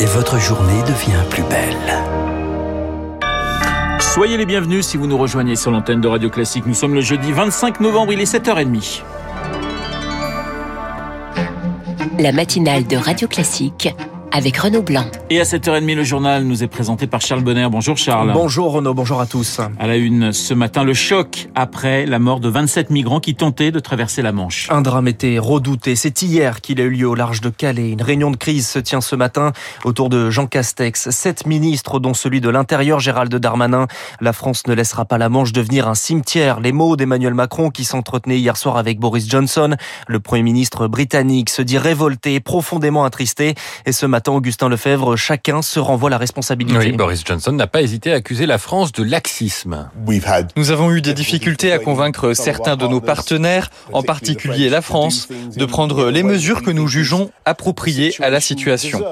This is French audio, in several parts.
Et votre journée devient plus belle. Soyez les bienvenus si vous nous rejoignez sur l'antenne de Radio Classique. Nous sommes le jeudi 25 novembre, il est 7h30. La matinale de Radio Classique avec Renaud Blanc. Et à 7h30, le journal nous est présenté par Charles Bonner. Bonjour Charles. Bonjour Renaud, bonjour à tous. À la une ce matin, le choc après la mort de 27 migrants qui tentaient de traverser la Manche. Un drame était redouté. C'est hier qu'il a eu lieu au large de Calais. Une réunion de crise se tient ce matin autour de Jean Castex. Sept ministres, dont celui de l'Intérieur, Gérald Darmanin. La France ne laissera pas la Manche devenir un cimetière. Les mots d'Emmanuel Macron qui s'entretenait hier soir avec Boris Johnson. Le Premier ministre britannique se dit révolté, profondément attristé. Et ce matin, Augustin Lefebvre, chacun se renvoie la responsabilité. Oui, Boris Johnson n'a pas hésité à accuser la France de laxisme. Nous avons eu des difficultés à convaincre certains de nos partenaires, en particulier la France, de prendre les mesures que nous jugeons appropriées à la situation.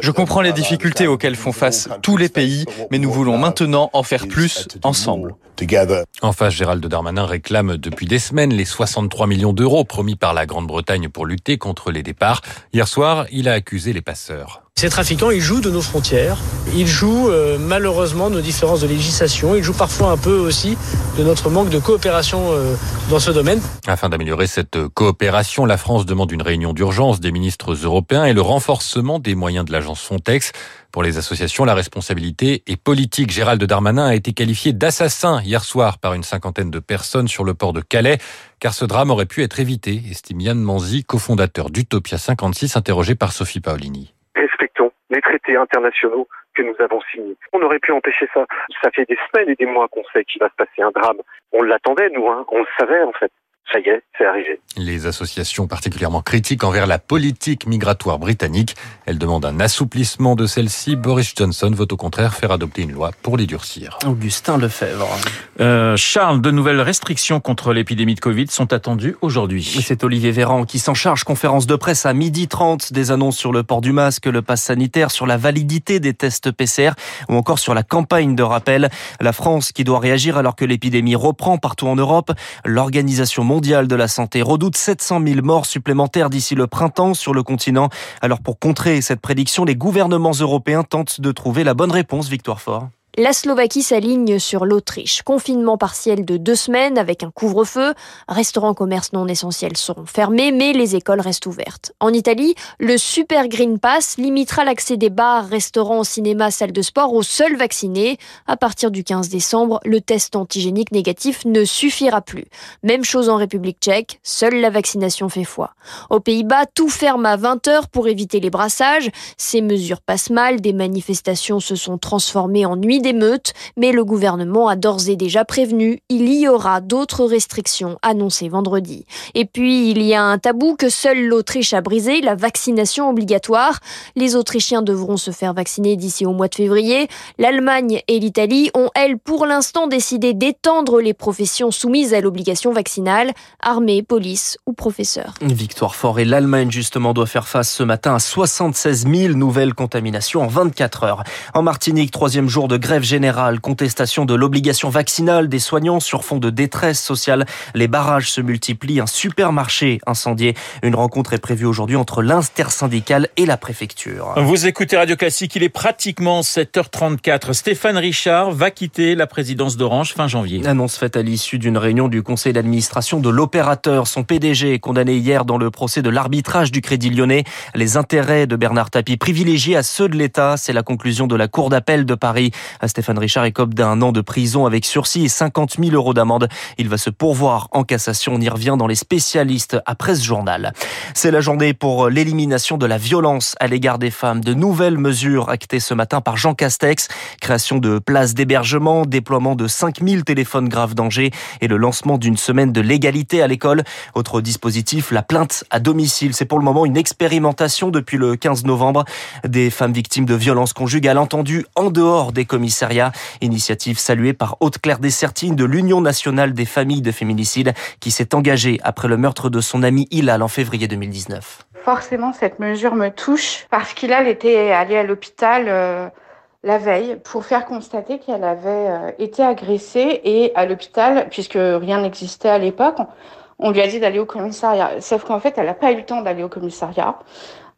Je comprends les difficultés auxquelles font face tous les pays, mais nous voulons maintenant en faire plus ensemble. En face, Gérald Darmanin réclame depuis des semaines les 63 millions d'euros promis par la Grande-Bretagne pour lutter contre les départs. Hier soir, il a accusé les passeurs. Ces trafiquants, ils jouent de nos frontières, ils jouent euh, malheureusement nos différences de législation, ils jouent parfois un peu aussi de notre manque de coopération euh, dans ce domaine. Afin d'améliorer cette coopération, la France demande une réunion d'urgence des ministres européens et le renforcement des moyens de l'agence Frontex. Pour les associations, la responsabilité est politique. Gérald Darmanin a été qualifié d'assassin hier soir par une cinquantaine de personnes sur le port de Calais, car ce drame aurait pu être évité, estime Yann Manzi, cofondateur d'Utopia 56, interrogé par Sophie Paolini respectons les traités internationaux que nous avons signés. On aurait pu empêcher ça. Ça fait des semaines et des mois qu'on sait qu'il va se passer un drame. On l'attendait, nous, hein. on le savait en fait ça y est, c'est arrivé. Les associations particulièrement critiques envers la politique migratoire britannique, elles demandent un assouplissement de celle-ci. Boris Johnson veut au contraire faire adopter une loi pour les durcir. Augustin Lefebvre. Euh, Charles, de nouvelles restrictions contre l'épidémie de Covid sont attendues aujourd'hui. C'est Olivier Véran qui s'en charge. Conférence de presse à midi 30. Des annonces sur le port du masque, le pass sanitaire, sur la validité des tests PCR ou encore sur la campagne de rappel. La France qui doit réagir alors que l'épidémie reprend partout en Europe. L'organisation mondiale de la santé redoute 700 000 morts supplémentaires d'ici le printemps sur le continent. Alors pour contrer cette prédiction, les gouvernements européens tentent de trouver la bonne réponse, Victoire Fort. La Slovaquie s'aligne sur l'Autriche. Confinement partiel de deux semaines avec un couvre-feu. Restaurants, commerces non essentiels seront fermés, mais les écoles restent ouvertes. En Italie, le Super Green Pass limitera l'accès des bars, restaurants, cinémas, salles de sport aux seuls vaccinés. À partir du 15 décembre, le test antigénique négatif ne suffira plus. Même chose en République tchèque, seule la vaccination fait foi. Aux Pays-Bas, tout ferme à 20h pour éviter les brassages. Ces mesures passent mal, des manifestations se sont transformées en nuit d'émeutes, mais le gouvernement a d'ores et déjà prévenu, il y aura d'autres restrictions annoncées vendredi. Et puis, il y a un tabou que seule l'Autriche a brisé, la vaccination obligatoire. Les Autrichiens devront se faire vacciner d'ici au mois de février. L'Allemagne et l'Italie ont, elles, pour l'instant décidé d'étendre les professions soumises à l'obligation vaccinale, armée, police ou professeurs. Victoire Fort et l'Allemagne, justement, doit faire face ce matin à 76 000 nouvelles contaminations en 24 heures. En Martinique, troisième jour de grève grève générale, contestation de l'obligation vaccinale des soignants sur fond de détresse sociale. Les barrages se multiplient, un supermarché incendié. Une rencontre est prévue aujourd'hui entre l'intersyndicale et la préfecture. Vous écoutez Radio Classique, il est pratiquement 7h34. Stéphane Richard va quitter la présidence d'Orange fin janvier. Annonce faite à l'issue d'une réunion du conseil d'administration de l'opérateur. Son PDG est condamné hier dans le procès de l'arbitrage du Crédit Lyonnais. Les intérêts de Bernard Tapie privilégiés à ceux de l'État, c'est la conclusion de la Cour d'appel de Paris. Stéphane Richard écope d'un an de prison avec sursis et 50 000 euros d'amende. Il va se pourvoir en cassation. On y revient dans les spécialistes après ce journal. C'est la journée pour l'élimination de la violence à l'égard des femmes. De nouvelles mesures actées ce matin par Jean Castex. Création de places d'hébergement, déploiement de 5000 téléphones graves danger et le lancement d'une semaine de l'égalité à l'école. Autre dispositif, la plainte à domicile. C'est pour le moment une expérimentation depuis le 15 novembre. Des femmes victimes de violences conjugales entendues en dehors des Initiative saluée par Haute-Claire Dessertine de l'Union nationale des familles de féminicides qui s'est engagée après le meurtre de son ami Hilal en février 2019. Forcément, cette mesure me touche parce qu'Hilal était allé à l'hôpital euh, la veille pour faire constater qu'elle avait euh, été agressée et à l'hôpital, puisque rien n'existait à l'époque, on lui a dit d'aller au commissariat. Sauf qu'en fait, elle n'a pas eu le temps d'aller au commissariat.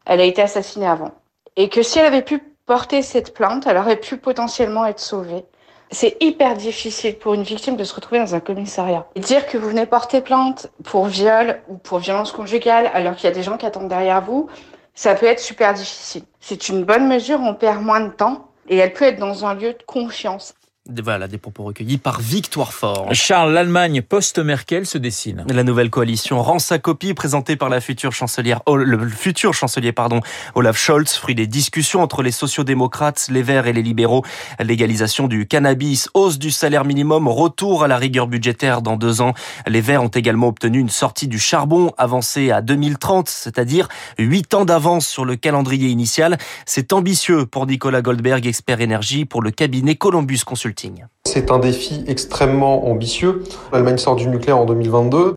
elle a été assassinée avant. Et que si elle avait pu porter cette plainte, elle aurait pu potentiellement être sauvée. C'est hyper difficile pour une victime de se retrouver dans un commissariat. Et dire que vous venez porter plainte pour viol ou pour violence conjugale alors qu'il y a des gens qui attendent derrière vous, ça peut être super difficile. C'est une bonne mesure, on perd moins de temps et elle peut être dans un lieu de confiance. Voilà, des propos recueillis par Victoire Fort. Charles, l'Allemagne post-Merkel se dessine. La nouvelle coalition rend sa copie présentée par la future chancelière, oh, le futur chancelier, pardon, Olaf Scholz, fruit des discussions entre les sociodémocrates, les Verts et les libéraux. Légalisation du cannabis, hausse du salaire minimum, retour à la rigueur budgétaire dans deux ans. Les Verts ont également obtenu une sortie du charbon avancée à 2030, c'est-à-dire huit ans d'avance sur le calendrier initial. C'est ambitieux pour Nicolas Goldberg, expert énergie pour le cabinet Columbus Consulting. C'est un défi extrêmement ambitieux. L'Allemagne sort du nucléaire en 2022.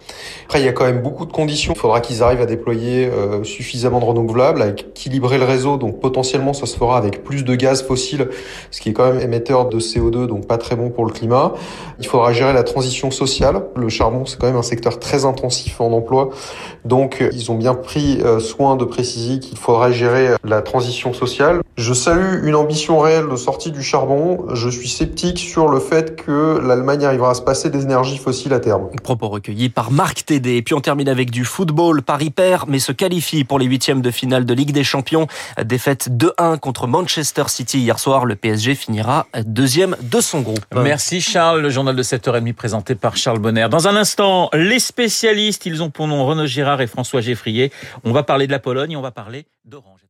Après, il y a quand même beaucoup de conditions. Il faudra qu'ils arrivent à déployer euh, suffisamment de renouvelables, à équilibrer le réseau. Donc potentiellement, ça se fera avec plus de gaz fossile, ce qui est quand même émetteur de CO2, donc pas très bon pour le climat. Il faudra gérer la transition sociale. Le charbon, c'est quand même un secteur très intensif en emploi. Donc, ils ont bien pris euh, soin de préciser qu'il faudra gérer la transition sociale. Je salue une ambition réelle de sortie du charbon. Je suis sceptique sur le fait que l'Allemagne arrivera à se passer des énergies fossiles à terme. Propos recueillis par Marc Et puis on termine avec du football. Paris perd, mais se qualifie pour les huitièmes de finale de Ligue des Champions. Défaite 2-1 contre Manchester City hier soir. Le PSG finira deuxième de son groupe. Merci Charles. Le journal de 7h30 présenté par Charles Bonner. Dans un instant, les spécialistes, ils ont pour nom Renaud Girard et François Geffrier. On va parler de la Pologne, on va parler d'Orange.